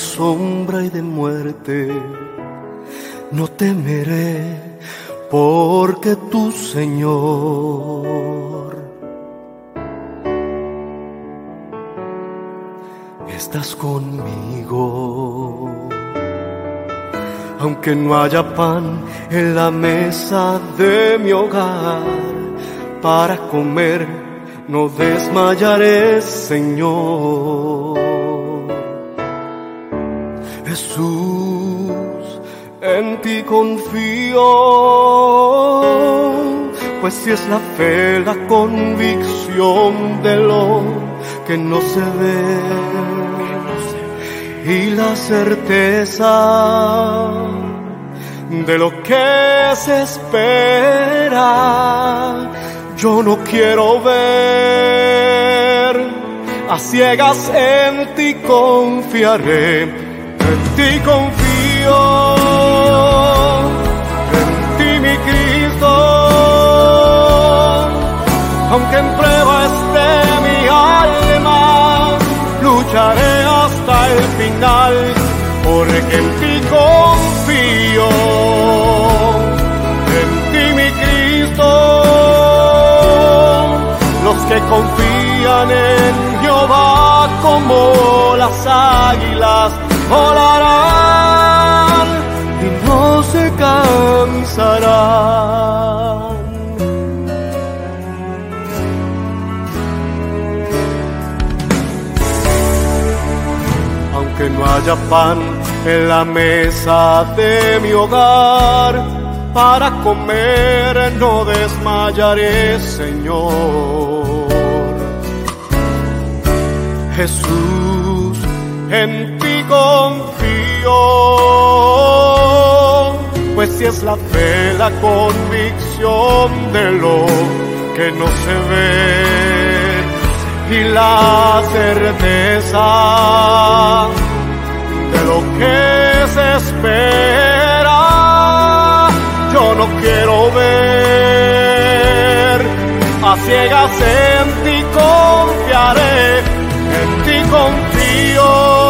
Sombra y de muerte, no temeré porque tu Señor estás conmigo. Aunque no haya pan en la mesa de mi hogar para comer, no desmayaré, Señor. Jesús, en ti confío, pues si es la fe, la convicción de lo que no se ve y la certeza de lo que se espera, yo no quiero ver. A ciegas en ti confiaré en ti confío, en ti mi Cristo, aunque en prueba esté mi alma, lucharé hasta el final, porque en ti confío, en ti mi Cristo, los que confían en Jehová como las águilas volarán y no se cansarán. Aunque no haya pan en la mesa de mi hogar, para comer no desmayaré, Señor. Jesús, en confío, pues si es la fe, la convicción de lo que no se ve y la certeza de lo que se espera, yo no quiero ver a ciegas en ti confiaré, en ti confío.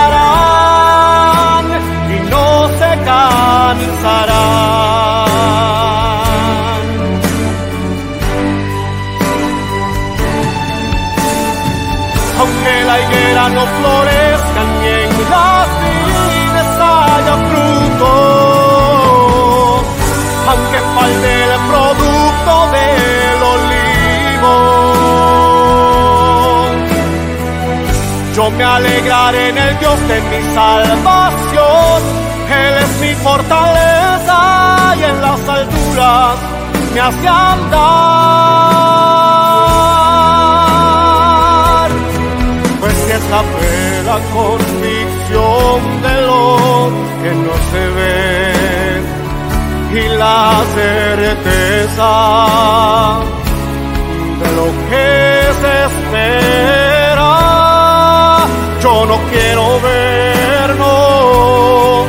higuera no florezca ni en las vides haya fruto, aunque falte el producto del olivo Yo me alegraré en el Dios de mi salvación. Él es mi fortaleza y en las alturas me hace andar. Si es la fe, la convicción de lo que no se ve y la certeza de lo que se espera yo no quiero ver, no.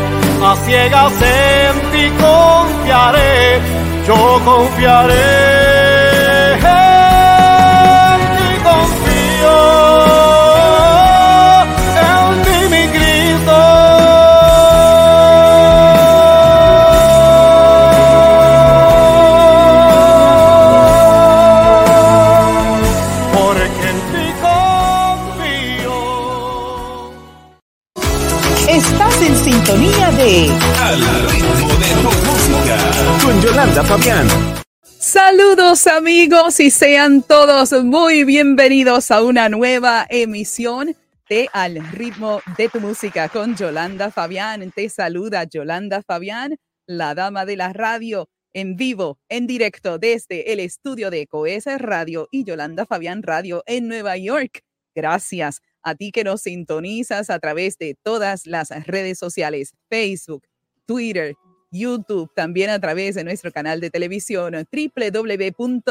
A ciegas en ti confiaré, yo confiaré. Saludos amigos y sean todos muy bienvenidos a una nueva emisión de Al ritmo de tu música con Yolanda Fabián. Te saluda Yolanda Fabián, la dama de la radio, en vivo, en directo desde el estudio de Coes Radio y Yolanda Fabián Radio en Nueva York. Gracias a ti que nos sintonizas a través de todas las redes sociales, Facebook, Twitter, YouTube, también a través de nuestro canal de televisión www.coes.tv.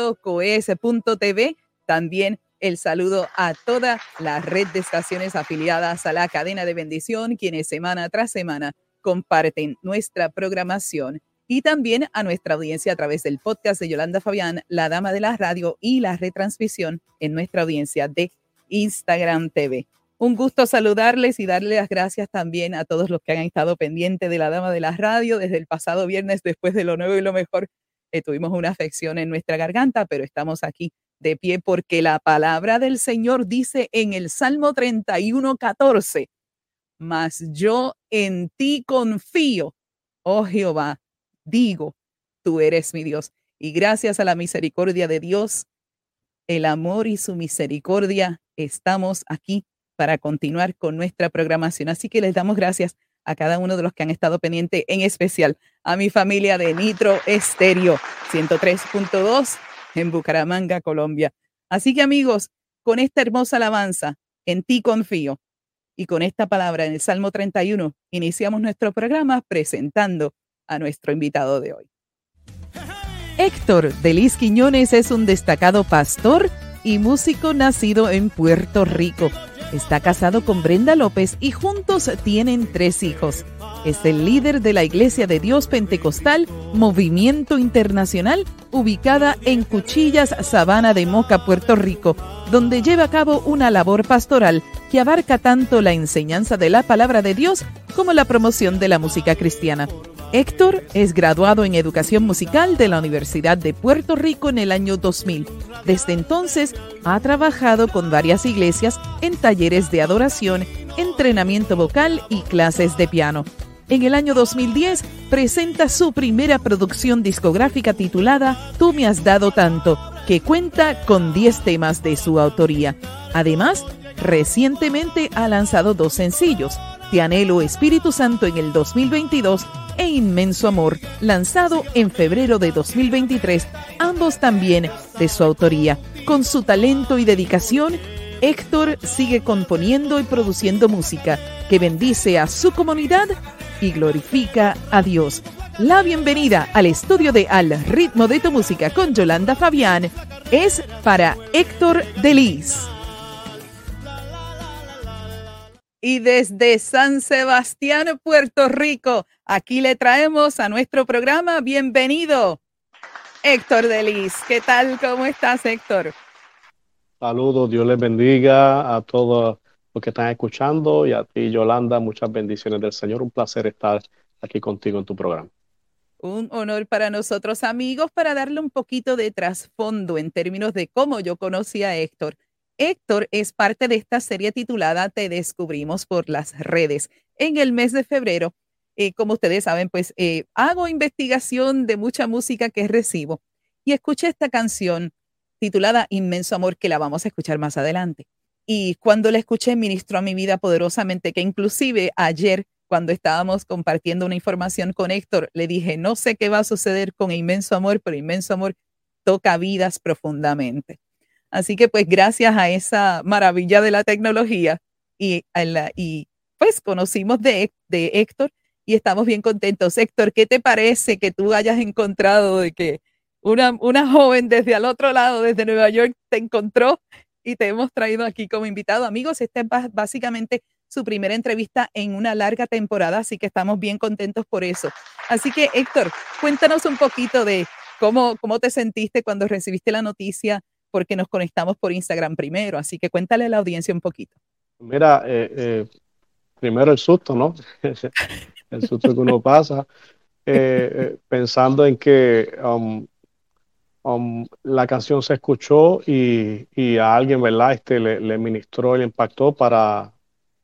También el saludo a toda la red de estaciones afiliadas a la cadena de bendición, quienes semana tras semana comparten nuestra programación y también a nuestra audiencia a través del podcast de Yolanda Fabián, la dama de la radio y la retransmisión en nuestra audiencia de Instagram TV. Un gusto saludarles y darle las gracias también a todos los que han estado pendientes de la Dama de la Radio desde el pasado viernes, después de lo nuevo y lo mejor. Eh, tuvimos una afección en nuestra garganta, pero estamos aquí de pie porque la palabra del Señor dice en el Salmo 31, 14, mas yo en ti confío, oh Jehová, digo, tú eres mi Dios. Y gracias a la misericordia de Dios, el amor y su misericordia, estamos aquí para continuar con nuestra programación. Así que les damos gracias a cada uno de los que han estado pendientes, en especial a mi familia de Nitro Estéreo 103.2 en Bucaramanga, Colombia. Así que amigos, con esta hermosa alabanza, en ti confío, y con esta palabra en el Salmo 31, iniciamos nuestro programa presentando a nuestro invitado de hoy. Héctor Delis Quiñones es un destacado pastor y músico nacido en Puerto Rico Está casado con Brenda López y juntos tienen tres hijos. Es el líder de la Iglesia de Dios Pentecostal Movimiento Internacional, ubicada en Cuchillas, Sabana de Moca, Puerto Rico, donde lleva a cabo una labor pastoral que abarca tanto la enseñanza de la palabra de Dios como la promoción de la música cristiana. Héctor es graduado en educación musical de la Universidad de Puerto Rico en el año 2000. Desde entonces ha trabajado con varias iglesias en talleres de adoración, entrenamiento vocal y clases de piano. En el año 2010 presenta su primera producción discográfica titulada Tú me has dado tanto, que cuenta con 10 temas de su autoría. Además, recientemente ha lanzado dos sencillos, Te anhelo Espíritu Santo en el 2022 e Inmenso Amor, lanzado en febrero de 2023, ambos también de su autoría. Con su talento y dedicación, Héctor sigue componiendo y produciendo música que bendice a su comunidad y glorifica a Dios. La bienvenida al estudio de Al ritmo de tu música con Yolanda Fabián es para Héctor Delis. Y desde San Sebastián, Puerto Rico, aquí le traemos a nuestro programa. Bienvenido, Héctor Delis. ¿Qué tal? ¿Cómo estás, Héctor? Saludos, Dios les bendiga a todos los que están escuchando y a ti, Yolanda, muchas bendiciones del Señor. Un placer estar aquí contigo en tu programa. Un honor para nosotros, amigos, para darle un poquito de trasfondo en términos de cómo yo conocí a Héctor. Héctor es parte de esta serie titulada Te descubrimos por las redes. En el mes de febrero, eh, como ustedes saben, pues eh, hago investigación de mucha música que recibo y escuché esta canción titulada Inmenso Amor que la vamos a escuchar más adelante. Y cuando la escuché, ministró a mi vida poderosamente, que inclusive ayer, cuando estábamos compartiendo una información con Héctor, le dije, no sé qué va a suceder con Inmenso Amor, pero Inmenso Amor toca vidas profundamente. Así que pues gracias a esa maravilla de la tecnología y, y pues conocimos de, de Héctor y estamos bien contentos. Héctor, ¿qué te parece que tú hayas encontrado de que una, una joven desde al otro lado, desde Nueva York, te encontró y te hemos traído aquí como invitado? Amigos, esta es básicamente su primera entrevista en una larga temporada, así que estamos bien contentos por eso. Así que, Héctor, cuéntanos un poquito de cómo, cómo te sentiste cuando recibiste la noticia, porque nos conectamos por Instagram primero, así que cuéntale a la audiencia un poquito. Mira, eh, eh, primero el susto, ¿no? el susto que uno pasa, eh, pensando en que um, um, la canción se escuchó y, y, a alguien, ¿verdad? Este le, ministró, le impactó para,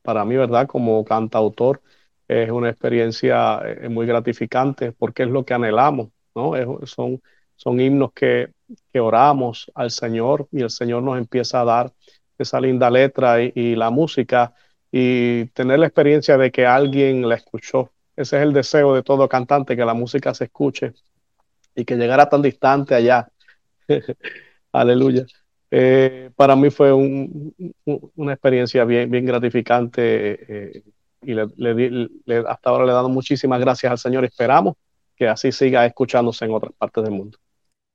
para mí, ¿verdad? Como cantautor, es una experiencia eh, muy gratificante porque es lo que anhelamos, ¿no? son, son himnos que, que, oramos al Señor y el Señor nos empieza a dar esa linda letra y, la música y tener la experiencia de que alguien la escuchó. Ese es el deseo de todo cantante, que la música se escuche y que llegara tan distante allá. Aleluya. Eh, para mí fue una experiencia bien, gratificante eh, y le, hasta ahora le he dado muchísimas gracias al Señor. Esperamos que así siga escuchándose en otras partes del mundo.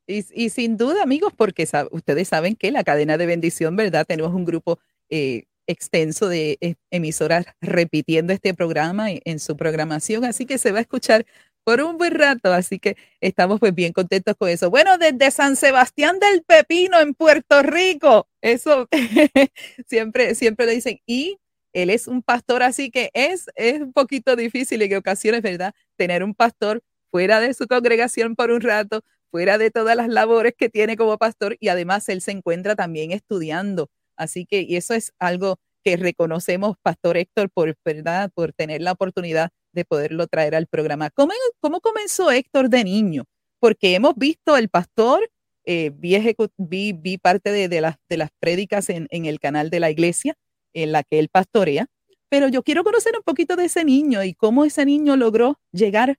Y, y sin duda, amigos, porque ustedes saben que la cadena de bendición, ¿verdad? Tenemos un grupo eh, extenso de emisoras repitiendo este programa en su programación, así que se va a escuchar por un buen rato, así que estamos pues bien contentos con eso. Bueno, desde San Sebastián del Pepino en Puerto Rico, eso siempre, siempre le dicen, y él es un pastor, así que es, es un poquito difícil en ocasiones, ¿verdad? Tener un pastor fuera de su congregación por un rato, fuera de todas las labores que tiene como pastor y además él se encuentra también estudiando. Así que y eso es algo que reconocemos, Pastor Héctor, por verdad, por tener la oportunidad de poderlo traer al programa. ¿Cómo, cómo comenzó Héctor de niño? Porque hemos visto el pastor, eh, vi, vi, parte de, de, las, de las prédicas en, en el canal de la iglesia en la que él pastorea, pero yo quiero conocer un poquito de ese niño y cómo ese niño logró llegar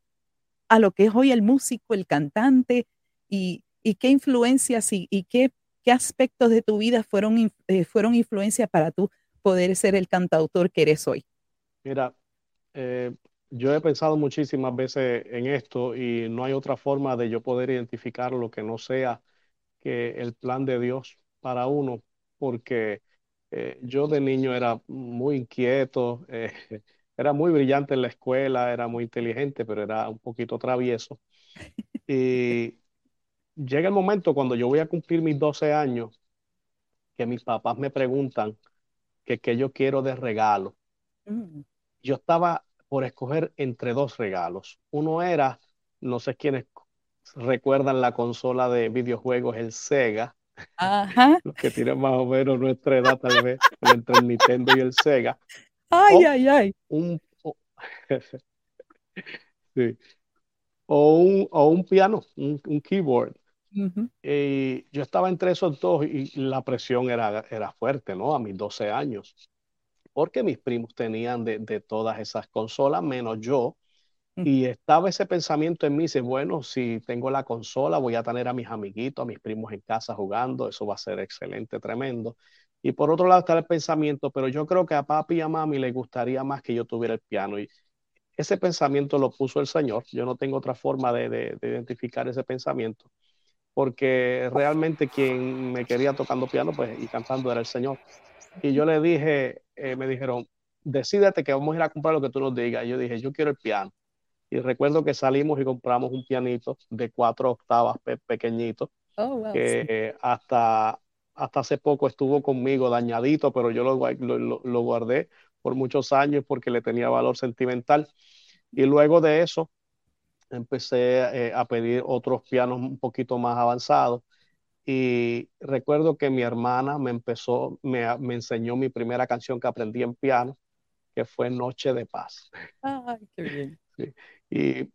a lo que es hoy el músico, el cantante, y, y qué influencias y, y, qué, qué aspectos de tu vida fueron, eh, fueron influencia para tú poder ser el cantautor que eres hoy. Mira, eh, yo he pensado muchísimas veces en esto y no hay otra forma de yo poder identificar lo que no sea que el plan de Dios para uno, porque eh, yo de niño era muy inquieto, eh, era muy brillante en la escuela, era muy inteligente, pero era un poquito travieso. Y llega el momento cuando yo voy a cumplir mis 12 años, que mis papás me preguntan que qué yo quiero de regalo. Mm. Yo estaba por escoger entre dos regalos. Uno era, no sé quiénes recuerdan la consola de videojuegos, el Sega. Ajá. Los que tienen más o menos nuestra edad, tal vez, entre el Nintendo y el Sega. Ay, ay, ay. Un, o, sí. o, un, o un piano, un, un keyboard. Y yo estaba entre esos dos y la presión era, era fuerte, ¿no? A mis 12 años porque mis primos tenían de, de todas esas consolas, menos yo. Y estaba ese pensamiento en mí, dice, bueno, si tengo la consola, voy a tener a mis amiguitos, a mis primos en casa jugando, eso va a ser excelente, tremendo. Y por otro lado está el pensamiento, pero yo creo que a papi y a mami le gustaría más que yo tuviera el piano. Y ese pensamiento lo puso el Señor. Yo no tengo otra forma de, de, de identificar ese pensamiento, porque realmente quien me quería tocando piano pues, y cantando era el Señor. Y yo le dije, eh, me dijeron, decídete que vamos a ir a comprar lo que tú nos digas. Y yo dije, yo quiero el piano. Y recuerdo que salimos y compramos un pianito de cuatro octavas pequeñito, oh, que hasta, hasta hace poco estuvo conmigo dañadito, pero yo lo, lo, lo, guardé por muchos años porque le tenía valor sentimental. Y luego de eso empecé eh, a pedir otros pianos un poquito más avanzados y recuerdo que mi hermana me empezó, me, me, enseñó mi primera canción que aprendí en piano, que fue Noche de Paz. Ay, qué bien. Sí. Y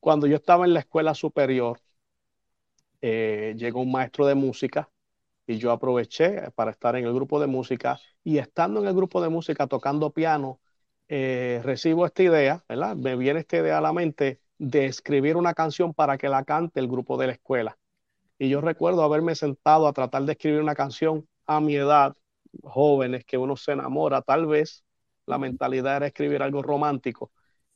cuando yo estaba en la escuela superior, eh, llegó un maestro de música y yo aproveché para estar en el grupo de música y estando en el grupo de música tocando piano, eh, recibo esta idea, ¿verdad? Me viene esta idea a la mente de escribir una canción para que la cante el grupo de la escuela. Y yo recuerdo haberme sentado a tratar de escribir una canción a mi edad, jóvenes, que uno se enamora, tal vez la mentalidad era escribir algo romántico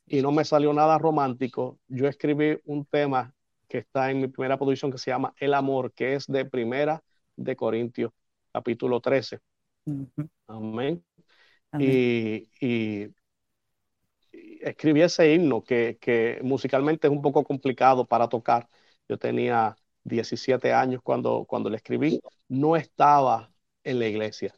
y no me salió nada romántico. Yo escribí un tema que está en mi primera posición que se llama El amor, que es de primera de Corintios, capítulo 13. Amén. y, escribí ese himno que, que, musicalmente es un poco complicado para tocar. Yo tenía 17 años cuando, cuando le escribí. No estaba en la iglesia,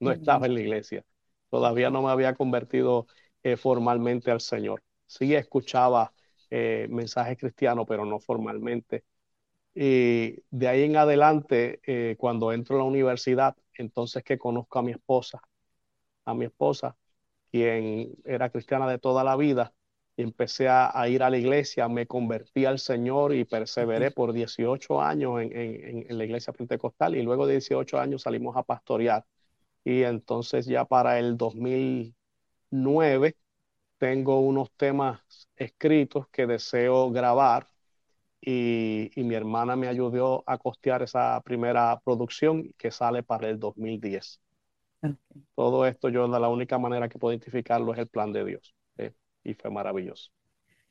no estaba en la iglesia. Todavía no me había convertido eh, formalmente al Señor. Sí escuchaba eh, mensajes cristianos, pero no formalmente. Y de ahí en adelante, eh, cuando entro a la universidad, entonces que conozco a mi esposa, a mi esposa, quien era cristiana de toda la vida, y empecé a, ir a la iglesia, me convertí al Señor y perseveré por 18 años en, en, en, la iglesia pentecostal y luego de 18 años salimos a pastorear. Y entonces ya para el 2009 tengo unos temas escritos que deseo grabar y, mi hermana me ayudó a costear esa primera producción que sale para el 2010. Todo esto yo la única manera que puedo identificarlo es el plan de Dios eh, y fue maravilloso.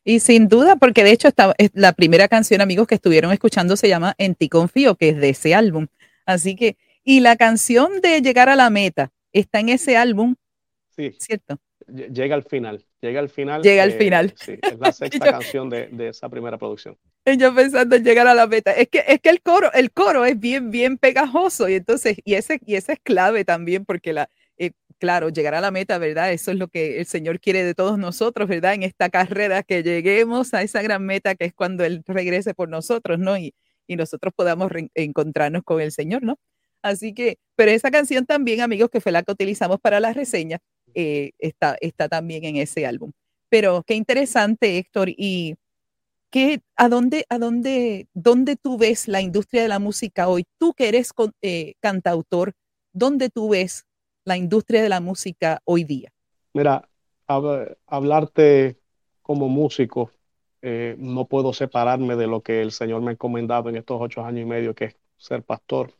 Y sin duda, porque de hecho esta, la primera canción, amigos, que estuvieron escuchando se llama En ti confío, que es de ese álbum. Así que, y la canción de Llegar a la meta está en ese álbum. Sí. ¿Cierto? Llega al final. Llega al final. Llega al eh, final. Sí, es la sexta canción de, de, esa primera producción. Yo pensando en llegar a la meta. Es que, es que el coro, el coro es bien, bien pegajoso. Y entonces, y ese, y ese es clave también, porque la, eh, claro, llegar a la meta, ¿verdad? Eso es lo que el Señor quiere de todos nosotros, ¿verdad? En esta carrera, que lleguemos a esa gran meta que es cuando Él regrese por nosotros, ¿no? Y, y nosotros podamos encontrarnos con el Señor, ¿no? Así que, pero esa canción también, amigos, que fue la que utilizamos para la reseña, eh, está, está también en ese álbum. Pero qué interesante, Héctor, y qué, a dónde, a dónde, dónde tú ves la industria de la música hoy. Tú que eres eh, cantautor, ¿dónde tú ves la industria de la música hoy día? Mira, hablarte como músico, eh, no puedo separarme de lo que el Señor me ha encomendado en estos ocho años y medio, que es ser pastor.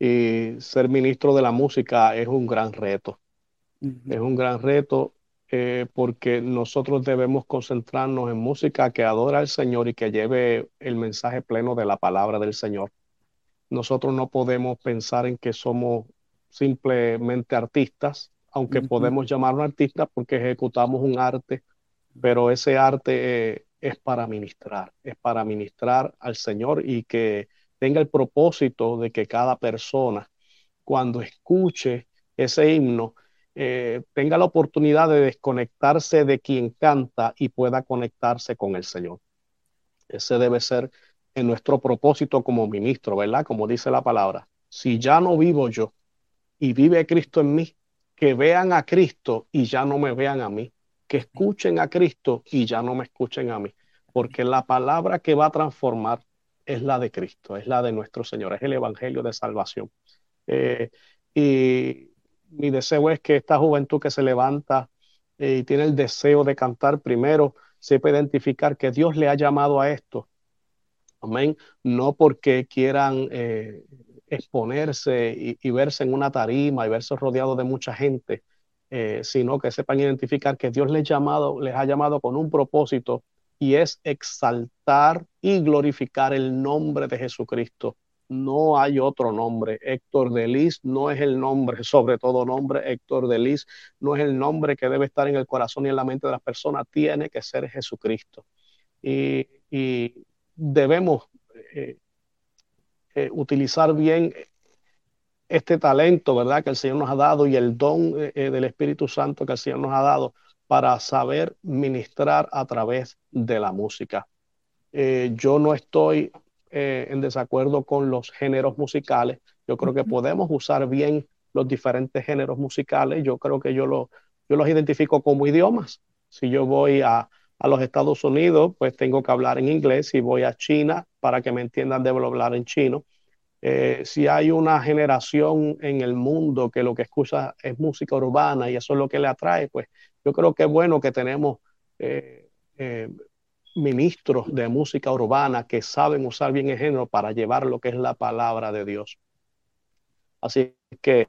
Y ser ministro de la música es un gran reto. Es un gran reto eh, porque nosotros debemos concentrarnos en música que adora al Señor y que lleve el mensaje pleno de la palabra del Señor. Nosotros no podemos pensar en que somos simplemente artistas, aunque podemos llamarnos artistas porque ejecutamos un arte, pero ese arte eh, es para ministrar, es para ministrar al Señor y que tenga el propósito de que cada persona, cuando escuche ese himno, eh, tenga la oportunidad de desconectarse de quien canta y pueda conectarse con el Señor. Ese debe ser en nuestro propósito como ministro, ¿verdad? Como dice la palabra. Si ya no vivo yo y vive Cristo en mí, que vean a Cristo y ya no me vean a mí, que escuchen a Cristo y ya no me escuchen a mí, porque la palabra que va a transformar es la de Cristo, es la de nuestro Señor, es el Evangelio de salvación. Eh, y mi deseo es que esta juventud que se levanta eh, y tiene el deseo de cantar primero, sepa identificar que Dios le ha llamado a esto. Amén. No porque quieran eh, exponerse y, verse en una tarima y verse rodeado de mucha gente, eh, sino que sepan identificar que Dios les, llamado, les ha llamado con un propósito y es exaltar y glorificar el nombre de Jesucristo no hay otro nombre. Héctor Delis no es el nombre, sobre todo nombre. Héctor Delis no es el nombre que debe estar en el corazón y en la mente de las personas. Tiene que ser Jesucristo. Y, debemos eh, eh, utilizar bien este talento, ¿verdad? Que el Señor nos ha dado y el don eh, del Espíritu Santo que el Señor nos ha dado para saber ministrar a través de la música. yo no estoy eh, en desacuerdo con los géneros musicales. Yo creo que podemos usar bien los diferentes géneros musicales. Yo creo que yo, lo, yo los identifico como idiomas. Si yo voy a, a los Estados Unidos, pues tengo que hablar en inglés. Si voy a China, para que me entiendan, debo hablar en chino. Eh, si hay una generación en el mundo que lo que escucha es música urbana y eso es lo que le atrae, pues yo creo que es bueno que tenemos eh, ministros de música urbana que saben usar bien el género para llevar lo que es la palabra de Dios. Así que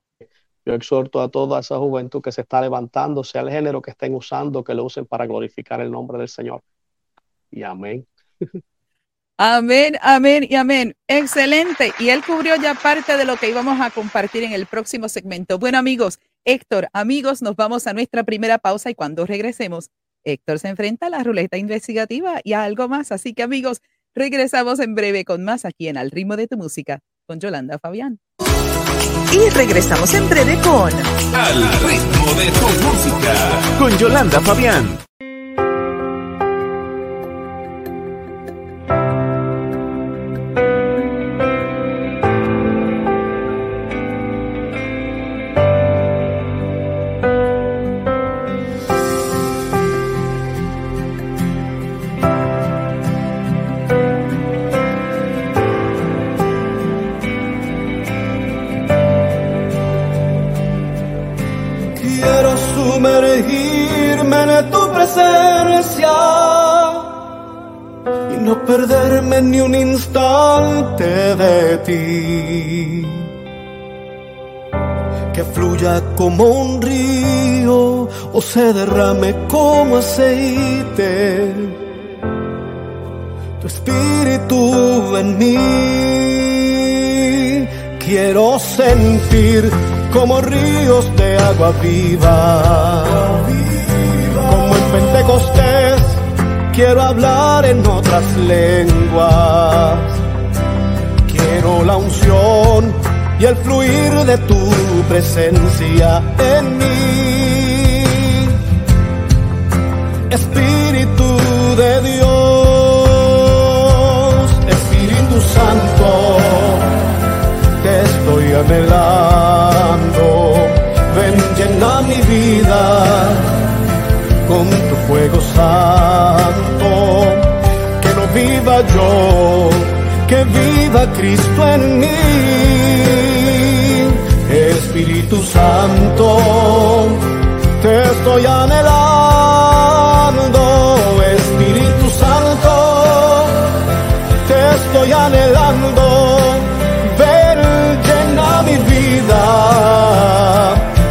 yo exhorto a toda esa juventud que se está levantando, sea el género que estén usando, que lo usen para glorificar el nombre del Señor. Y amén. Amén, amén y amén. Excelente. Y él cubrió ya parte de lo que íbamos a compartir en el próximo segmento. Bueno, amigos, Héctor, amigos, nos vamos a nuestra primera pausa y cuando regresemos, Héctor se enfrenta a la ruleta investigativa y a algo más. Así que amigos, regresamos en breve con más aquí en Al ritmo de tu música con Yolanda Fabián. Y regresamos en breve con Al ritmo de tu música con Yolanda Fabián. Un instante de ti. Que fluya como un río o se derrame como aceite. Tu espíritu en mí. Quiero sentir como ríos de agua viva. Como en Pentecostés quiero hablar en otras lenguas. Quiero la unción y el fluir de tu presencia en mí. Espíritu de Dios, Espíritu Santo, te estoy anhelando. Ven, llena mi vida con tu fuego santo. Que no yo, que viva Cristo en mí. Espíritu Santo, te estoy anhelando. Espíritu Santo, te estoy anhelando. Ven, llena mi vida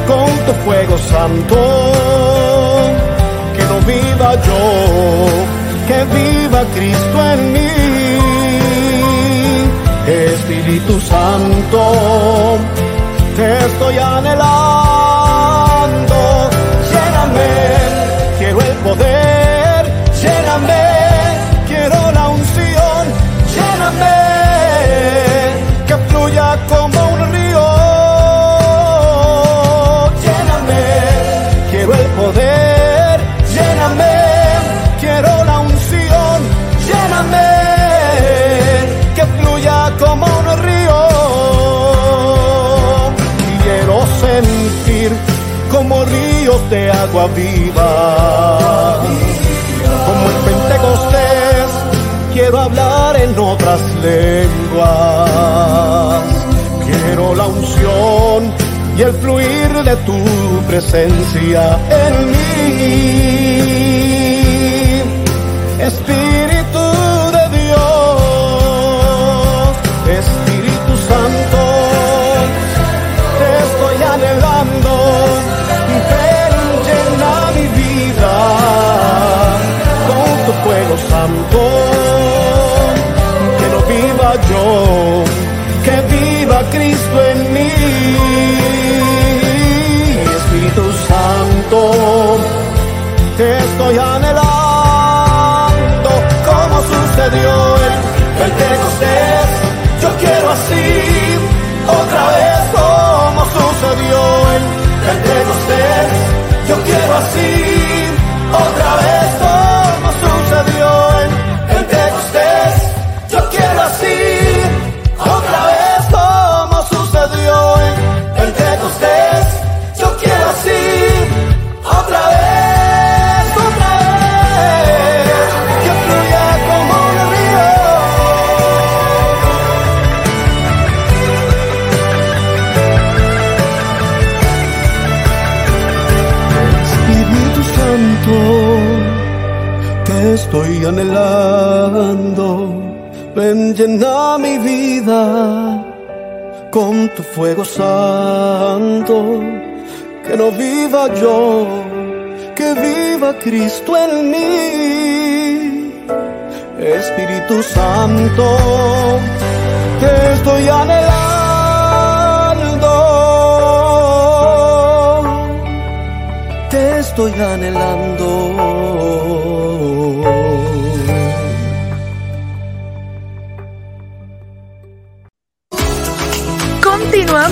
con tu fuego santo viva yo, que viva Cristo en mí. Espíritu Santo, te estoy anhelando, lléname, quiero el poder, lléname, ríos de agua viva. Como en Pentecostés, quiero hablar en otras lenguas. Quiero la unción y el fluir de tu presencia en mí. Espíritu te fuego santo. Que no viva yo, que viva Cristo en mí. Espíritu Santo, te estoy anhelando. estoy anhelando.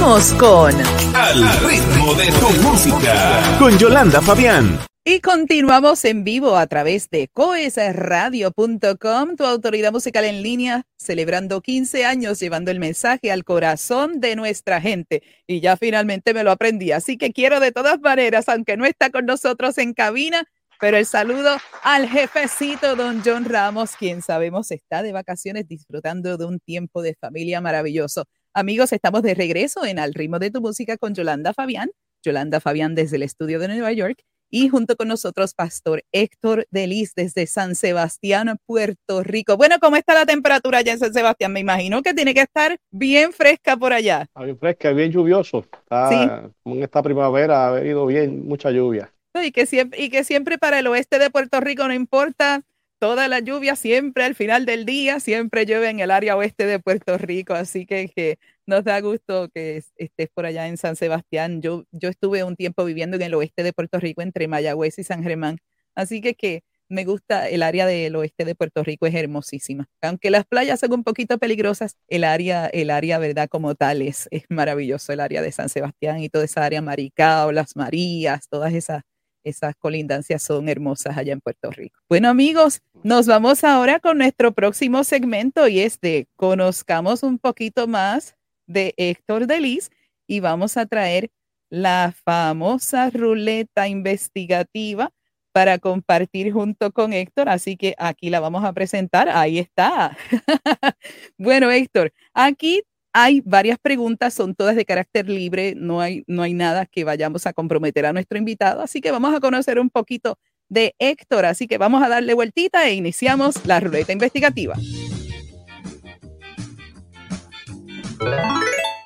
Con Al ritmo de tu música con Yolanda Fabián. Y continuamos en vivo a través de coesradio.com, tu autoridad musical en línea, celebrando 15 años, llevando el mensaje al corazón de nuestra gente. Y ya finalmente me lo aprendí, así que quiero de todas maneras, aunque no está con nosotros en cabina, pero el saludo al jefecito don John Ramos, quien sabemos está de vacaciones disfrutando de un tiempo de familia maravilloso. Amigos, estamos de regreso en Al ritmo de tu música con Yolanda Fabián. Yolanda Fabián desde el estudio de Nueva York y junto con nosotros, Pastor Héctor Delis desde San Sebastián, Puerto Rico. Bueno, ¿cómo está la temperatura allá en San Sebastián? Me imagino que tiene que estar bien fresca por allá. Está bien fresca, bien lluvioso. Está, Como en esta primavera ha venido bien, mucha lluvia. Y que, siempre, y que siempre para el oeste de Puerto Rico no importa toda la lluvia, siempre al final del día, siempre llueve en el área oeste de Puerto Rico. Así que, que nos da gusto que estés por allá en San Sebastián. Yo, yo estuve un tiempo viviendo en el oeste de Puerto Rico, entre Mayagüez y San Germán. Así que, que me gusta el área del oeste de Puerto Rico, es hermosísima. Aunque las playas son un poquito peligrosas, el área, el área, verdad, como tal, es, es maravilloso, el área de San Sebastián y toda esa área Maricao, las Marías, todas esas, esas colindancias son hermosas allá en Puerto Rico. Bueno, amigos, nos vamos ahora con nuestro próximo segmento y es de conozcamos un poquito más de Héctor Delis y vamos a traer la famosa ruleta investigativa para compartir junto con Héctor. Así que aquí la vamos a presentar. Ahí está. bueno, Héctor, aquí hay varias preguntas, son todas de carácter libre, no hay, no hay nada que vayamos a comprometer a nuestro invitado, así que vamos a conocer un poquito de Héctor, así que vamos a darle vueltita e iniciamos la ruleta investigativa.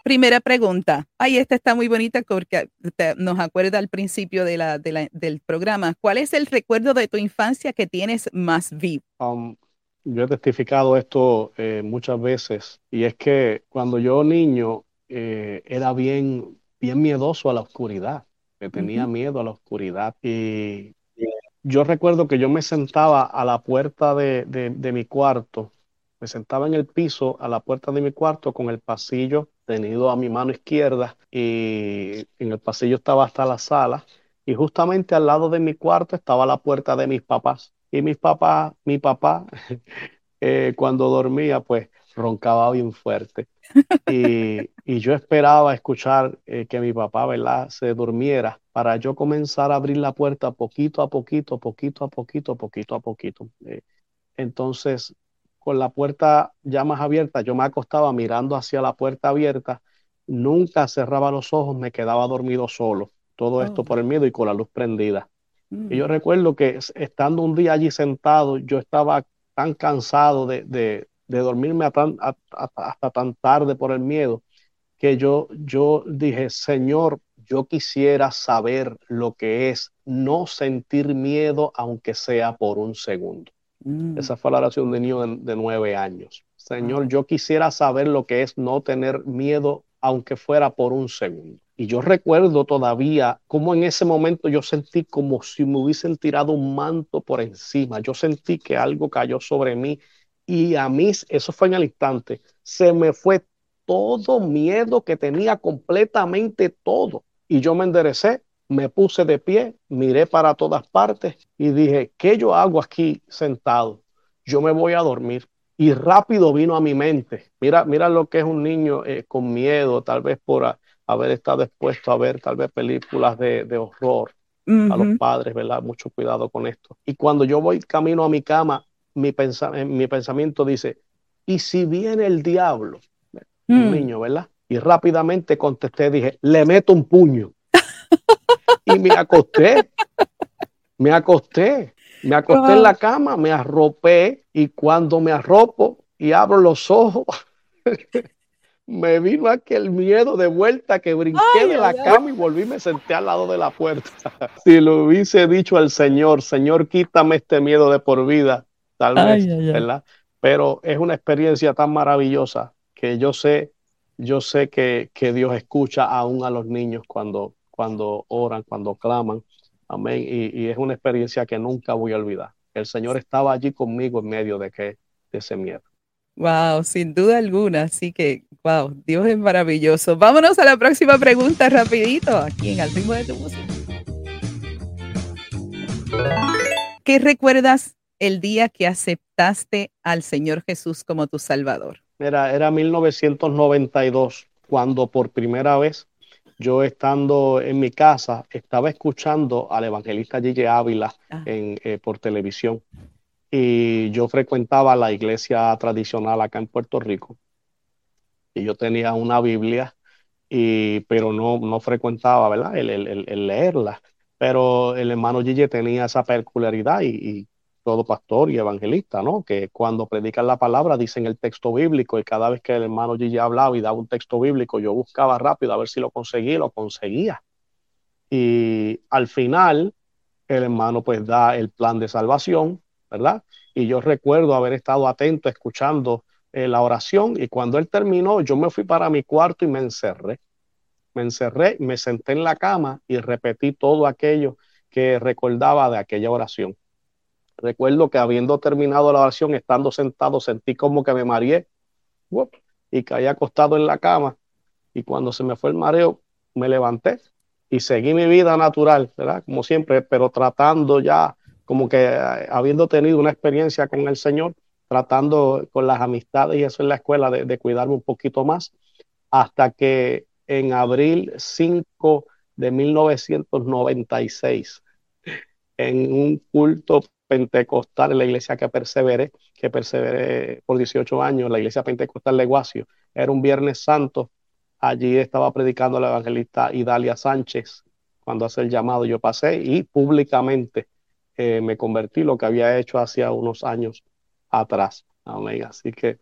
Primera pregunta. Ay, esta está muy bonita porque nos acuerda al principio del programa. ¿Cuál es el recuerdo de tu infancia que tienes más vivo? Um, yo he testificado esto eh, muchas veces y es que cuando yo niño eh, era bien, bien miedoso a la oscuridad, que tenía miedo a la oscuridad y yo recuerdo que yo me sentaba a la puerta de, de mi cuarto me sentaba en el piso a la puerta de mi cuarto con el pasillo tenido a mi mano izquierda y en el pasillo estaba hasta la sala y justamente al lado de mi cuarto estaba la puerta de mis papás y mis papás, mi papá eh, cuando dormía pues roncaba bien fuerte y, yo esperaba escuchar eh, que mi papá, ¿verdad? Se durmiera para yo comenzar a abrir la puerta poquito a poquito, poquito a poquito, poquito a poquito. Eh, entonces con la puerta ya más abierta, yo me acostaba mirando hacia la puerta abierta, nunca cerraba los ojos, me quedaba dormido solo. Todo esto oh. por el miedo y con la luz prendida. Y yo mm. recuerdo que estando un día allí sentado, yo estaba tan cansado de, de, dormirme hasta tan tarde por el miedo, que yo, yo dije, Señor, yo quisiera saber lo que es no sentir miedo, aunque sea por un segundo. Mm. Esa fue la oración de niño de, nueve años. Señor, yo quisiera saber lo que es no tener miedo, aunque fuera por un segundo. Y yo recuerdo todavía cómo en ese momento yo sentí como si me hubiesen tirado un manto por encima. Yo sentí que algo cayó sobre mí y a mí, eso fue en el instante, se me fue todo miedo que tenía completamente todo. Y yo me enderecé me puse de pie, miré para todas partes y dije, ¿qué yo hago aquí sentado? Yo me voy a dormir. Y rápido vino a mi mente, mira, mira lo que es un niño eh, con miedo, tal vez por haber estado expuesto a ver tal vez películas de, horror. A los padres, ¿verdad? Mucho cuidado con esto. Y cuando yo voy camino a mi cama, mi, eh, mi pensamiento dice, ¿y si viene el diablo? Un mm. niño, ¿verdad? Y rápidamente contesté, dije, le meto un puño y me acosté. Me acosté. Me acosté en la cama, me arropé y cuando me arropo y abro los ojos, me vino aquel miedo de vuelta que brinqué de la cama y volví y me senté al lado de la puerta. si lo hubiese dicho al Señor, Señor, quítame este miedo de por vida, tal vez, ¿verdad? Pero es una experiencia tan maravillosa que yo sé, yo sé que, que Dios escucha aún a los niños cuando, cuando oran, cuando claman. Amén. Y, es una experiencia que nunca voy a olvidar. El Señor estaba allí conmigo en medio de, que, de ese miedo. Wow, sin duda alguna. Así que, wow, Dios es maravilloso. Vámonos a la próxima pregunta rapidito, aquí en Al ritmo de tu música. ¿Qué recuerdas el día que aceptaste al Señor Jesús como tu Salvador? Era, era 1992, cuando por primera vez yo estando en mi casa estaba escuchando al evangelista Gigi Ávila ah. en, eh, por televisión y yo frecuentaba la iglesia tradicional acá en Puerto Rico y yo tenía una Biblia y pero no, no frecuentaba ¿verdad? El, el, el leerla pero el hermano Gigi tenía esa peculiaridad y, todo pastor y evangelista, ¿no? Que cuando predican la palabra dicen el texto bíblico y cada vez que el hermano Gigi hablaba y daba un texto bíblico, yo buscaba rápido a ver si lo conseguía, lo conseguía. Y al final, el hermano pues da el plan de salvación, ¿verdad? Y yo recuerdo haber estado atento escuchando eh, la oración y cuando él terminó, yo me fui para mi cuarto y me encerré me encerré, me senté en la cama y repetí todo aquello que recordaba de aquella oración. Recuerdo que habiendo terminado la oración, estando sentado, sentí como que me mareé y caí acostado en la cama. Y cuando se me fue el mareo, me levanté y seguí mi vida natural, ¿verdad? Como siempre, pero tratando ya, como que eh, habiendo tenido una experiencia con el Señor, tratando con las amistades y eso en la escuela de, cuidarme un poquito más, hasta que en abril 5 de 1996 en un culto pentecostal en la iglesia que perseveré, que perseveré por 18 años, la iglesia pentecostal de Guasio. Era un viernes santo. Allí estaba predicando la evangelista Idalia Sánchez. Cuando hace el llamado yo pasé y públicamente eh, me convertí lo que había hecho hacía unos años atrás. Amén. Así que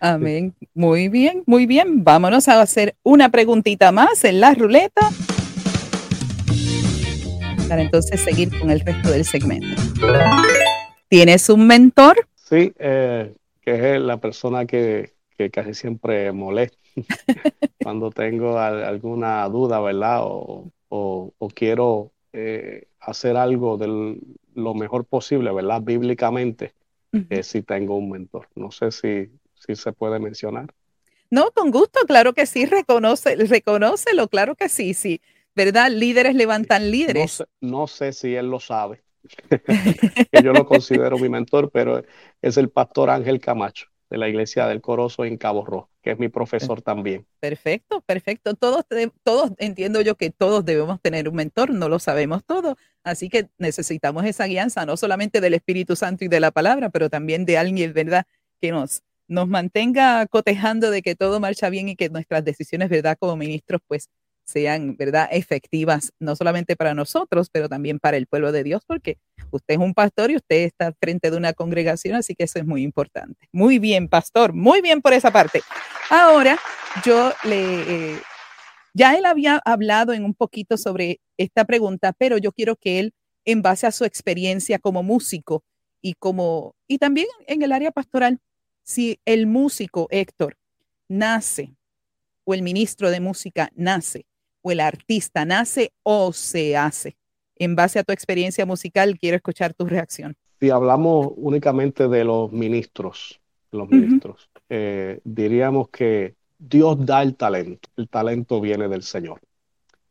Amén. Muy bien, muy bien. Vámonos a hacer una preguntita más en la ruleta para entonces seguir con el resto del segmento. ¿Tienes un mentor? Sí, eh, que es la persona que, casi siempre molesta cuando tengo alguna duda, ¿verdad? O, quiero eh, hacer algo de lo mejor posible, ¿verdad? Bíblicamente, eh, si tengo un mentor. No sé si si se puede mencionar. No, con gusto, claro que sí, reconoce, reconócelo, claro que sí, sí, ¿verdad? Líderes levantan líderes. No sé, si él lo sabe, que yo lo considero mi mentor, pero es el pastor Ángel Camacho de la iglesia del Corozo en Cabo Rojo, que es mi profesor también. Perfecto, perfecto. Todos, todos, entiendo yo que todos debemos tener un mentor, no lo sabemos todos, así que necesitamos esa guianza, no solamente del Espíritu Santo y de la palabra, pero también de alguien, ¿verdad? Que nos nos mantenga cotejando de que todo marcha bien y que nuestras decisiones, ¿verdad? Como ministros, pues sean, ¿verdad? Efectivas, no solamente para nosotros, pero también para el pueblo de Dios, porque usted es un pastor y usted está frente de una congregación, así que eso es muy importante. Muy bien, pastor, muy bien por esa parte. Ahora, yo le, eh, ya él había hablado en un poquito sobre esta pregunta, pero yo quiero que él, en base a su experiencia como músico y como, y también en el área pastoral, si el músico Héctor nace, o el ministro de música nace, o el artista nace o se hace. En base a tu experiencia musical, quiero escuchar tu reacción. Si hablamos únicamente de los ministros, los ministros, eh, diríamos que Dios da el talento, el talento viene del Señor.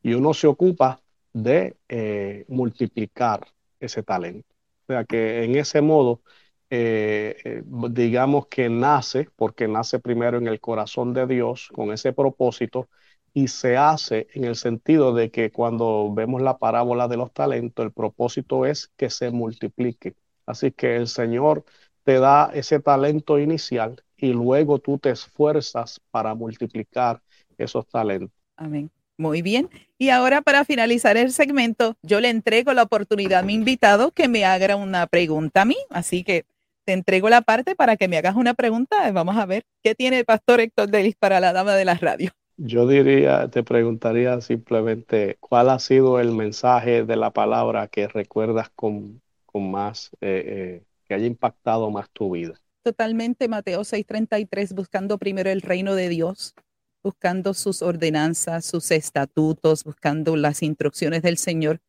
Y uno se ocupa de eh, multiplicar ese talento. O sea que en ese modo eh, eh, digamos que nace, porque nace primero en el corazón de Dios con ese propósito y se hace en el sentido de que cuando vemos la parábola de los talentos, el propósito es que se multiplique. Así que el Señor te da ese talento inicial y luego tú te esfuerzas para multiplicar esos talentos. Amén. Muy bien. Y ahora para finalizar el segmento, yo le entrego la oportunidad a mi invitado que me haga una pregunta a mí. Así que te entrego la parte para que me hagas una pregunta. Vamos a ver qué tiene el pastor Héctor Delis para la dama de la radio. Yo diría, te preguntaría simplemente, ¿cuál ha sido el mensaje de la palabra que recuerdas con, con más, eh, eh, que haya impactado más tu vida? Totalmente, Mateo 6:33, buscando primero el reino de Dios, buscando sus ordenanzas, sus estatutos, buscando las instrucciones del Señor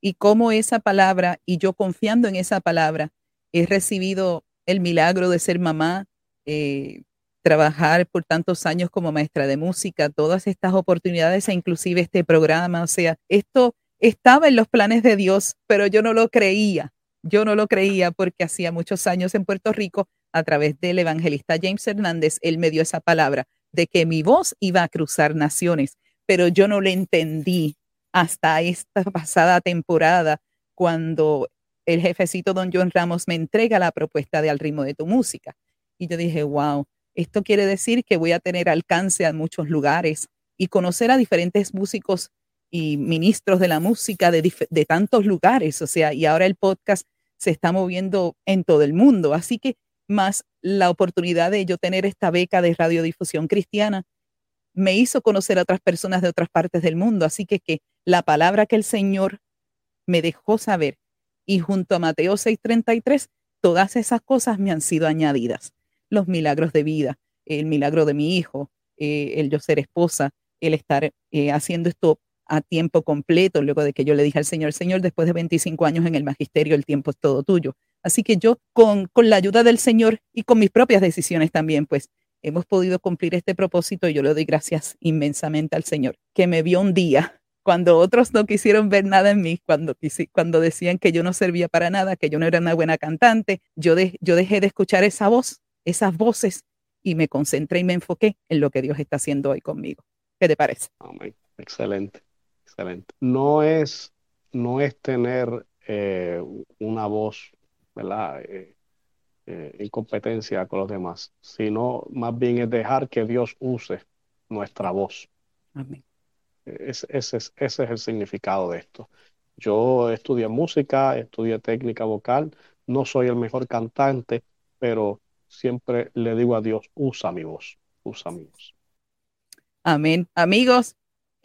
y cómo esa palabra y yo confiando en esa palabra he recibido el milagro de ser mamá, eh, trabajar por tantos años como maestra de música, todas estas oportunidades e inclusive este programa, o sea, esto estaba en los planes de Dios, pero yo no lo creía. Yo no lo creía porque hacía muchos años en Puerto Rico, a través del evangelista James Hernández, él me dio esa palabra de que mi voz iba a cruzar naciones, pero yo no le entendí hasta esta pasada temporada cuando el jefecito don John Ramos me entrega la propuesta de Al ritmo de tu música. Y yo dije, wow, esto quiere decir que voy a tener alcance a muchos lugares y conocer a diferentes músicos y ministros de la música de, de tantos lugares. O sea, y ahora el podcast se está moviendo en todo el mundo. Así que más la oportunidad de yo tener esta beca de radiodifusión cristiana me hizo conocer a otras personas de otras partes del mundo. Así que la palabra que el Señor me dejó saber y junto a Mateo 6:33, todas esas cosas me han sido añadidas. Los milagros de vida, el milagro de mi hijo, eh, el yo ser esposa, el estar eh, haciendo esto a tiempo completo, luego de que yo le dije al Señor, Señor, después de 25 años en el magisterio, el tiempo es todo tuyo. Así que yo, con, con la ayuda del Señor y con mis propias decisiones también, pues hemos podido cumplir este propósito y yo le doy gracias inmensamente al Señor, que me vio un día cuando otros no quisieron ver nada en mí, cuando, cuando decían que yo no servía para nada, que yo no era una buena cantante, yo, yo dejé de escuchar esa voz, esas voces, y me concentré y me enfoqué en lo que Dios está haciendo hoy conmigo. ¿Qué te parece? Amén. Excelente, excelente. No es, no es tener eh, una voz, ¿verdad? Eh, eh, en competencia con los demás, sino más bien es dejar que Dios use nuestra voz. Amén. ese, es, ese es el significado de esto. Yo estudié música, estudié técnica vocal, no soy el mejor cantante, pero siempre le digo a Dios, usa mi voz, usa mi voz. Amén. Amigos,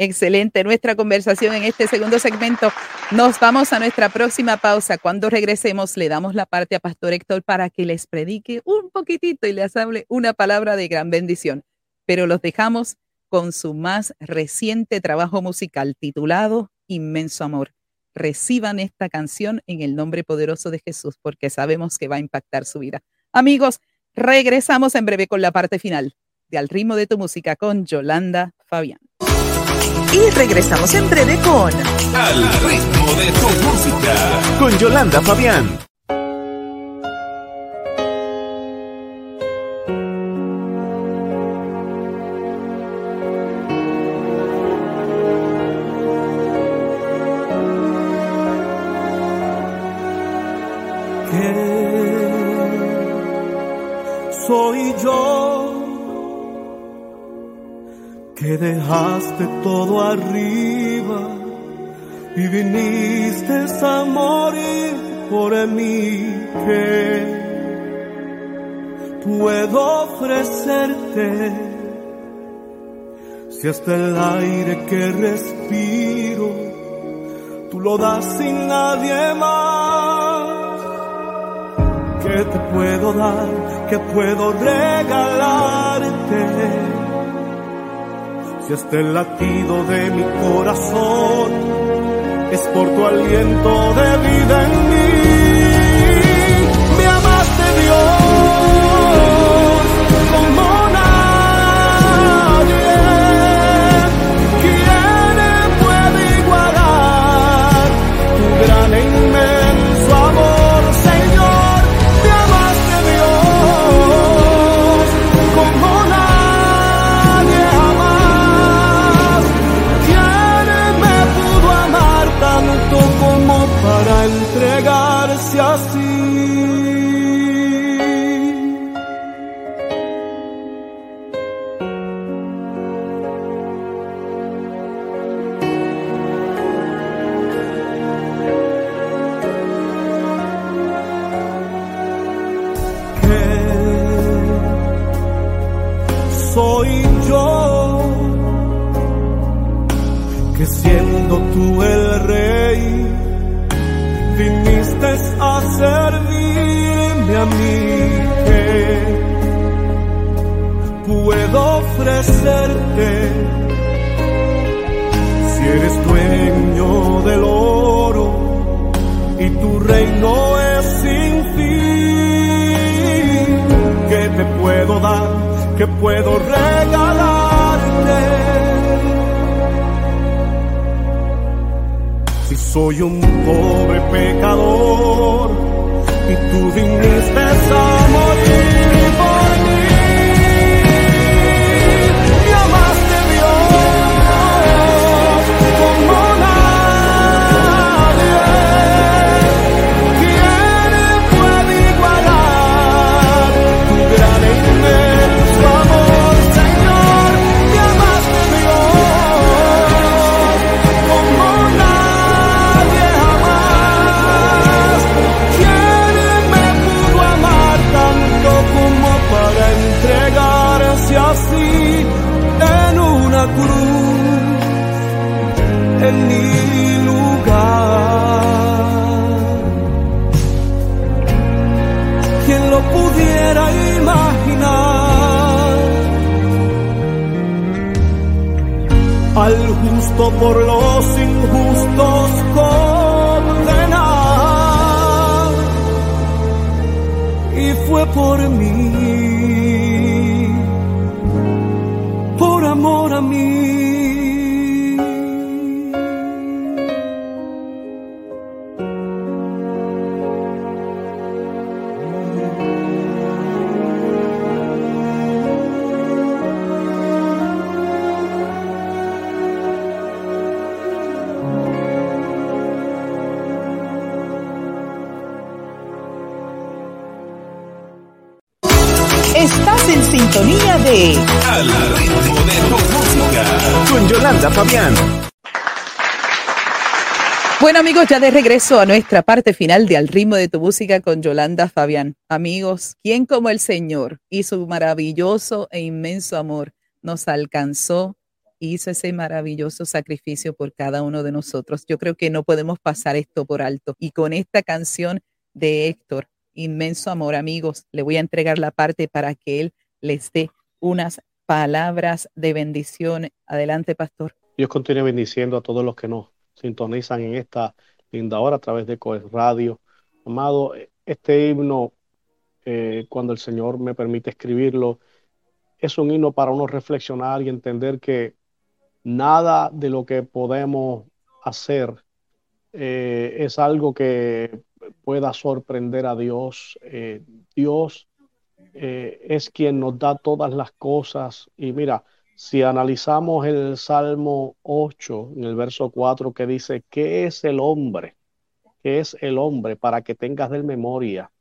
Excelente nuestra conversación en este segundo segmento. Nos vamos a nuestra próxima pausa. Cuando regresemos, le damos la parte a Pastor Héctor para que les predique un poquitito y les hable una palabra de gran bendición. Pero los dejamos con su más reciente trabajo musical titulado Inmenso Amor. Reciban esta canción en el nombre poderoso de Jesús porque sabemos que va a impactar su vida. Amigos, regresamos en breve con la parte final de Al ritmo de tu música con Yolanda Fabián. Y regresamos en breve con Al ritmo de tu música. Con Yolanda Fabián. soy yo que dejaste todo arriba y viniste a morir por mí que puedo ofrecerte. Si hasta el aire que respiro tú lo das sin nadie más. Que te puedo dar que puedo regalarte hasta el latido de mi corazón es por tu aliento de vida en mí. siendo tú el rey, viniste a servirme a mí. ¿Qué puedo ofrecerte si eres dueño del oro y tu reino es sin fin? ¿Qué te puedo dar? ¿Qué puedo regalarte? Soy un pobre pecador. Y tú viniste a morir en mi lugar. ¿Quién lo pudiera imaginar? Al justo por los injustos condenar. Y fue por mí, de regreso a nuestra parte final de Al ritmo de tu música con Yolanda Fabián. Amigos, ¿quién como el Señor y su maravilloso e inmenso amor nos alcanzó hizo ese maravilloso sacrificio por cada uno de nosotros. Yo creo que no podemos pasar esto por alto. Y con esta canción de Héctor, Inmenso Amor, amigos, le voy a entregar la parte para que él les dé unas palabras de bendición. Adelante, pastor. Dios continúe bendiciendo a todos los que nos sintonizan en esta linda hora a través de Coes Radio. Amado, este himno, eh, cuando el Señor me permite escribirlo, es un himno para uno reflexionar y entender que nada de lo que podemos hacer eh, es algo que pueda sorprender a Dios. Eh, Dios es quien nos da todas las cosas. Y mira, si analizamos el Salmo 8, en el verso 4, que dice, ¿qué es el hombre? ¿Qué es el hombre para que tengas de memoria?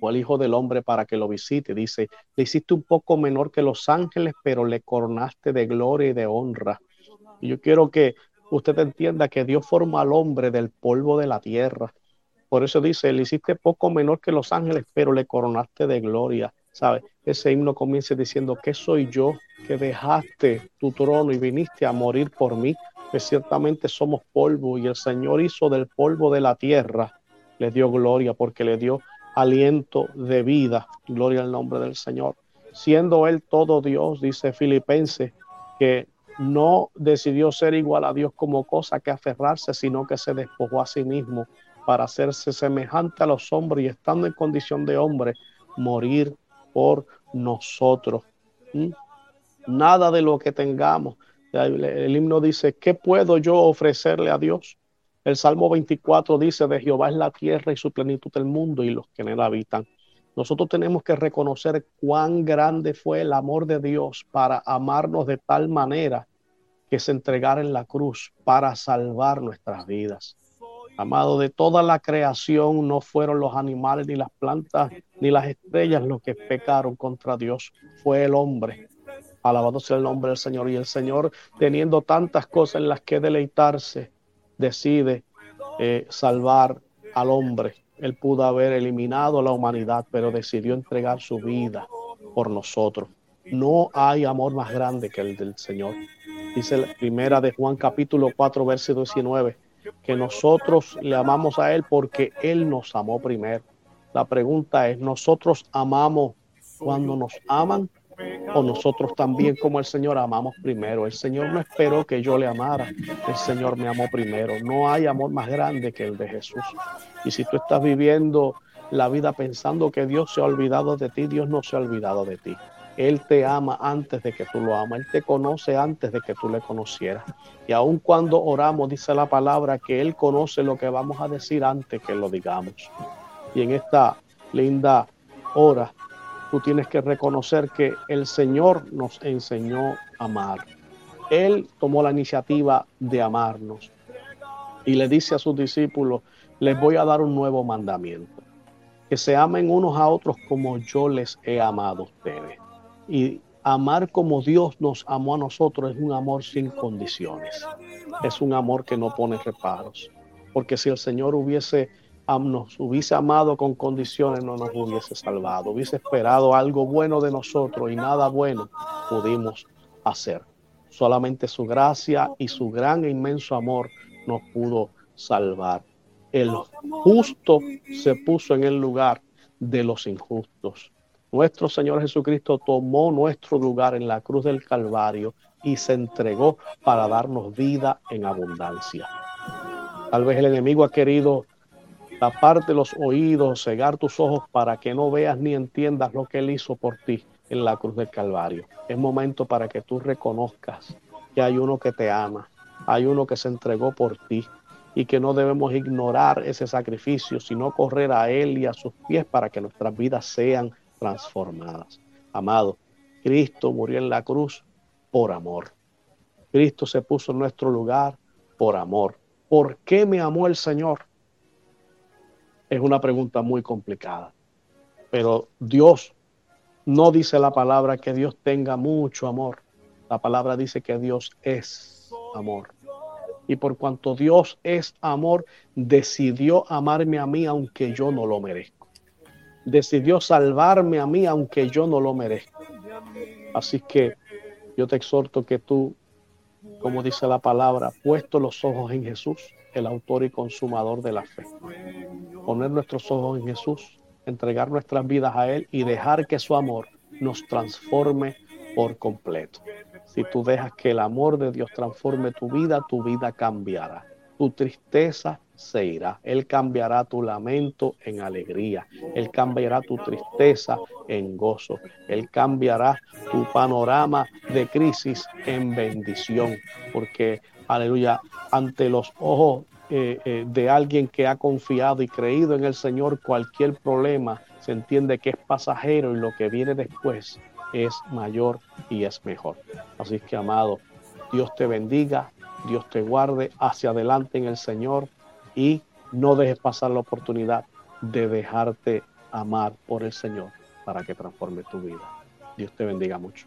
O el Hijo del Hombre para que lo visite. Dice, le hiciste un poco menor que los ángeles, pero le coronaste de gloria y de honra. Y yo quiero que usted entienda que Dios forma al hombre del polvo de la tierra por eso dice, le hiciste poco menor que los ángeles, pero le coronaste de gloria. ¿Sabe? Ese himno comienza diciendo, ¿qué soy yo que dejaste tu trono y viniste a morir por mí? Pues ciertamente somos polvo y el Señor hizo del polvo de la tierra, le dio gloria porque le dio aliento de vida. Gloria al nombre del Señor. Siendo Él todo Dios, dice Filipenses, que no decidió ser igual a Dios como cosa que aferrarse, sino que se despojó a sí mismo para hacerse semejante a los hombres y estando en condición de hombre, morir por nosotros. Nada de lo que tengamos. El, himno dice, ¿qué puedo yo ofrecerle a Dios? El Salmo 24 dice, de Jehová es la tierra y su plenitud el mundo y los que en él habitan. Nosotros tenemos que reconocer cuán grande fue el amor de Dios para amarnos de tal manera que se entregara en la cruz para salvar nuestras vidas. Amado, de toda la creación no fueron los animales, ni las plantas, ni las estrellas los que pecaron contra Dios. Fue el hombre. Alabado sea el nombre del Señor. Y el Señor, teniendo tantas cosas en las que deleitarse, decide eh, salvar al hombre. Él pudo haber eliminado la humanidad, pero decidió entregar su vida por nosotros. No hay amor más grande que el del Señor. Dice la primera de Juan capítulo 4, verso 19 que nosotros le amamos a Él porque Él nos amó primero. La pregunta es, ¿nosotros amamos cuando nos aman o nosotros también como el Señor amamos primero? El Señor no esperó que yo le amara, el Señor me amó primero. No hay amor más grande que el de Jesús. Y si tú estás viviendo la vida pensando que Dios se ha olvidado de ti, Dios no se ha olvidado de ti. Él te ama antes de que tú lo amas. Él te conoce antes de que tú le conocieras. Y aun cuando oramos, dice la palabra que Él conoce lo que vamos a decir antes que lo digamos. Y en esta linda hora, tú tienes que reconocer que el Señor nos enseñó a amar. Él tomó la iniciativa de amarnos. Y le dice a sus discípulos, les voy a dar un nuevo mandamiento. Que se amen unos a otros como yo les he amado a ustedes. Y amar como Dios nos amó a nosotros es un amor sin condiciones. Es un amor que no pone reparos. Porque si el Señor hubiese nos hubiese amado con condiciones, no nos hubiese salvado. Hubiese esperado algo bueno de nosotros y nada bueno pudimos hacer. Solamente su gracia y su gran e inmenso amor nos pudo salvar. El justo se puso en el lugar de los injustos nuestro Señor Jesucristo tomó nuestro lugar en la cruz del Calvario y se entregó para darnos vida en abundancia. Tal vez el enemigo ha querido taparte los oídos, cegar tus ojos para que no veas ni entiendas lo que Él hizo por ti en la cruz del Calvario. Es momento para que tú reconozcas que hay uno que te ama, hay uno que se entregó por ti y que no debemos ignorar ese sacrificio, sino correr a Él y a sus pies para que nuestras vidas sean transformadas. Amado, Cristo murió en la cruz por amor. Cristo se puso en nuestro lugar por amor. ¿Por qué me amó el Señor? Es una pregunta muy complicada. Pero Dios no dice la palabra que Dios tenga mucho amor. La palabra dice que Dios es amor. Y por cuanto Dios es amor, decidió amarme a mí aunque yo no lo merezco decidió salvarme a mí aunque yo no lo merezco. Así que yo te exhorto que tú, como dice la palabra, puesto los ojos en Jesús, el autor y consumador de la fe. Poner nuestros ojos en Jesús, entregar nuestras vidas a Él y dejar que su amor nos transforme por completo. Si tú dejas que el amor de Dios transforme tu vida, tu vida cambiará. Tu tristeza se irá. Él cambiará tu lamento en alegría. Él cambiará tu tristeza en gozo. Él cambiará tu panorama de crisis en bendición. Porque, aleluya, ante los ojos eh, eh, de alguien que ha confiado y creído en el Señor, cualquier problema se entiende que es pasajero y lo que viene después es mayor y es mejor. Así que, amado, Dios te bendiga, Dios te guarde hacia adelante en el Señor y no dejes pasar la oportunidad de dejarte amar por el Señor para que transforme tu vida. Dios te bendiga mucho.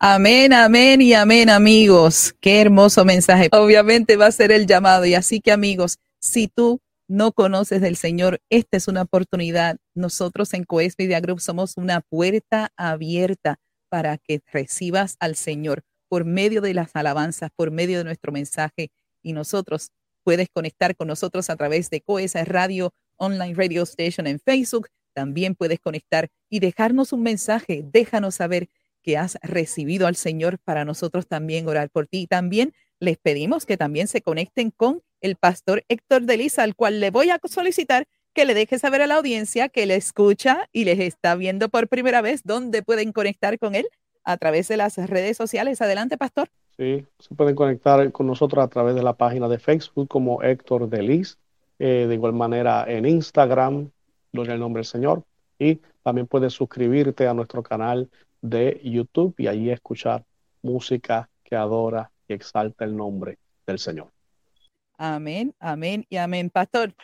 Amén, amén y amén amigos. Qué hermoso mensaje. Obviamente va a ser el llamado y así que amigos, si tú no conoces del Señor, esta es una oportunidad. Nosotros en Coes Media Group somos una puerta abierta para que recibas al Señor por medio de las alabanzas, por medio de nuestro mensaje y nosotros puedes conectar con nosotros a través de COESA Radio Online Radio Station en Facebook. También puedes conectar y dejarnos un mensaje. Déjanos saber que has recibido al Señor para nosotros también orar por ti. También les pedimos que también se conecten con el pastor Héctor de Lisa, al cual le voy a solicitar que le deje saber a la audiencia que le escucha y les está viendo por primera vez dónde pueden conectar con él a través de las redes sociales. Adelante, pastor. Sí, se pueden conectar con nosotros a través de la página de Facebook como Héctor Delis, eh, de igual manera en Instagram, gloria al nombre del Señor, y también puedes suscribirte a nuestro canal de YouTube y ahí escuchar música que adora y exalta el nombre del Señor. Amén, amén y amén. Pastor,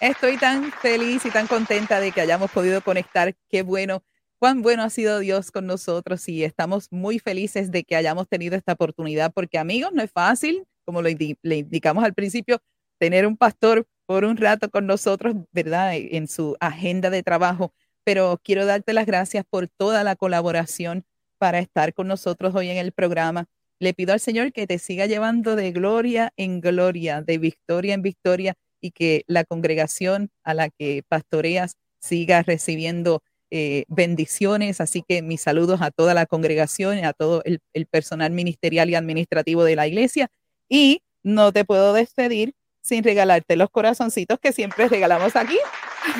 estoy tan feliz y tan contenta de que hayamos podido conectar. Qué bueno cuán bueno ha sido Dios con nosotros y estamos muy felices de que hayamos tenido esta oportunidad, porque amigos, no es fácil, como le indicamos al principio, tener un pastor por un rato con nosotros, ¿verdad? E, en su agenda de trabajo, pero quiero darte las gracias por toda la colaboración para estar con nosotros hoy en el programa. Le pido al Señor que te siga llevando de gloria en gloria, de victoria en victoria y que la congregación a la que pastoreas siga recibiendo eh, bendiciones, así que mis saludos a toda la congregación, a todo el, personal ministerial y administrativo de la iglesia. Y no te puedo despedir sin regalarte los corazoncitos que siempre regalamos aquí.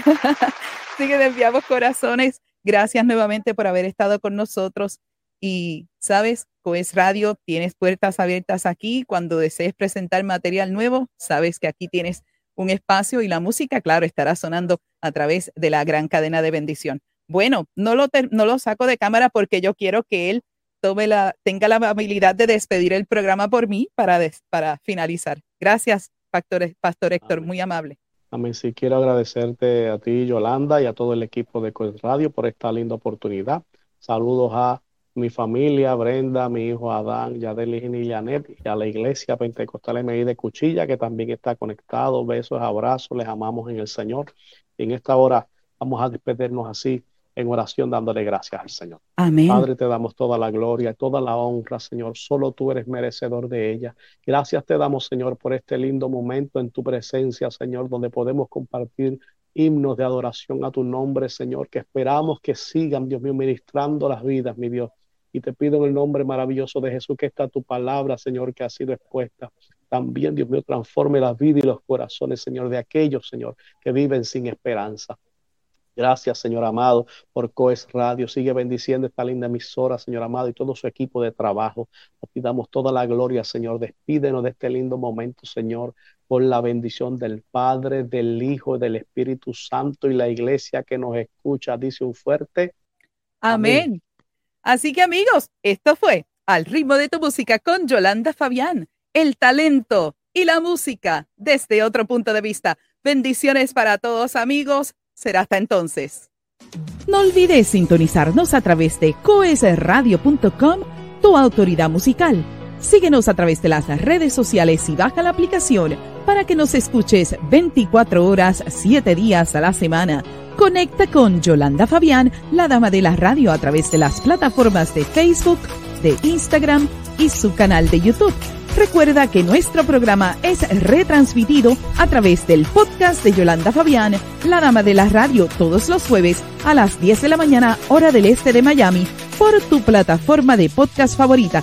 Así que te enviamos corazones. Gracias nuevamente por haber estado con nosotros. Y, ¿sabes? Coes Radio, tienes puertas abiertas aquí. Cuando desees presentar material nuevo, sabes que aquí tienes un espacio y la música, claro, estará sonando a través de la gran cadena de bendición. Bueno, no lo, no lo saco de cámara porque yo quiero que él tome la, tenga la amabilidad de despedir el programa por mí para, para finalizar. Gracias, Pastor, Pastor Héctor, muy amable. Amén. Sí, quiero agradecerte a ti, Yolanda, y a todo el equipo de Coes Radio por esta linda oportunidad. Saludos a mi familia, Brenda, mi hijo Adán, Yadelis y Janet, y a la iglesia Pentecostal MI de Cuchilla, que también está conectado. Besos, abrazos, les amamos en el Señor. Y en esta hora vamos a despedirnos así en oración dándole gracias al Señor. Amén. Padre, te damos toda la gloria, toda la honra, Señor. Solo tú eres merecedor de ella. Gracias te damos, Señor, por este lindo momento en tu presencia, Señor, donde podemos compartir himnos de adoración a tu nombre, Señor, que esperamos que sigan, Dios mío, ministrando las vidas, mi Dios. Y te pido en el nombre maravilloso de Jesús que está tu palabra, Señor, que ha sido expuesta. También, Dios mío, transforme la vida y los corazones, Señor, de aquellos, Señor, que viven sin esperanza. Gracias, Señor amado, por Coes Radio. Sigue bendiciendo esta linda emisora, Señor amado, y todo su equipo de trabajo. Te damos toda la gloria, Señor. Despídenos de este lindo momento, Señor, por la bendición del Padre, del Hijo, del Espíritu Santo y la iglesia que nos escucha. Dice un fuerte Amén. Así que amigos, esto fue Al ritmo de tu música con Yolanda Fabián, el talento y la música desde otro punto de vista. Bendiciones para todos amigos. Será hasta entonces. No olvides sintonizarnos a través de coesradio.com, tu autoridad musical. Síguenos a través de las redes sociales y baja la aplicación para que nos escuches 24 horas, 7 días a la semana. Conecta con Yolanda Fabián, la dama de la radio, a través de las plataformas de Facebook, de Instagram y su canal de YouTube. Recuerda que nuestro programa es retransmitido a través del podcast de Yolanda Fabián, la dama de la radio, todos los jueves a las 10 de la mañana, hora del este de Miami, por tu plataforma de podcast favorita.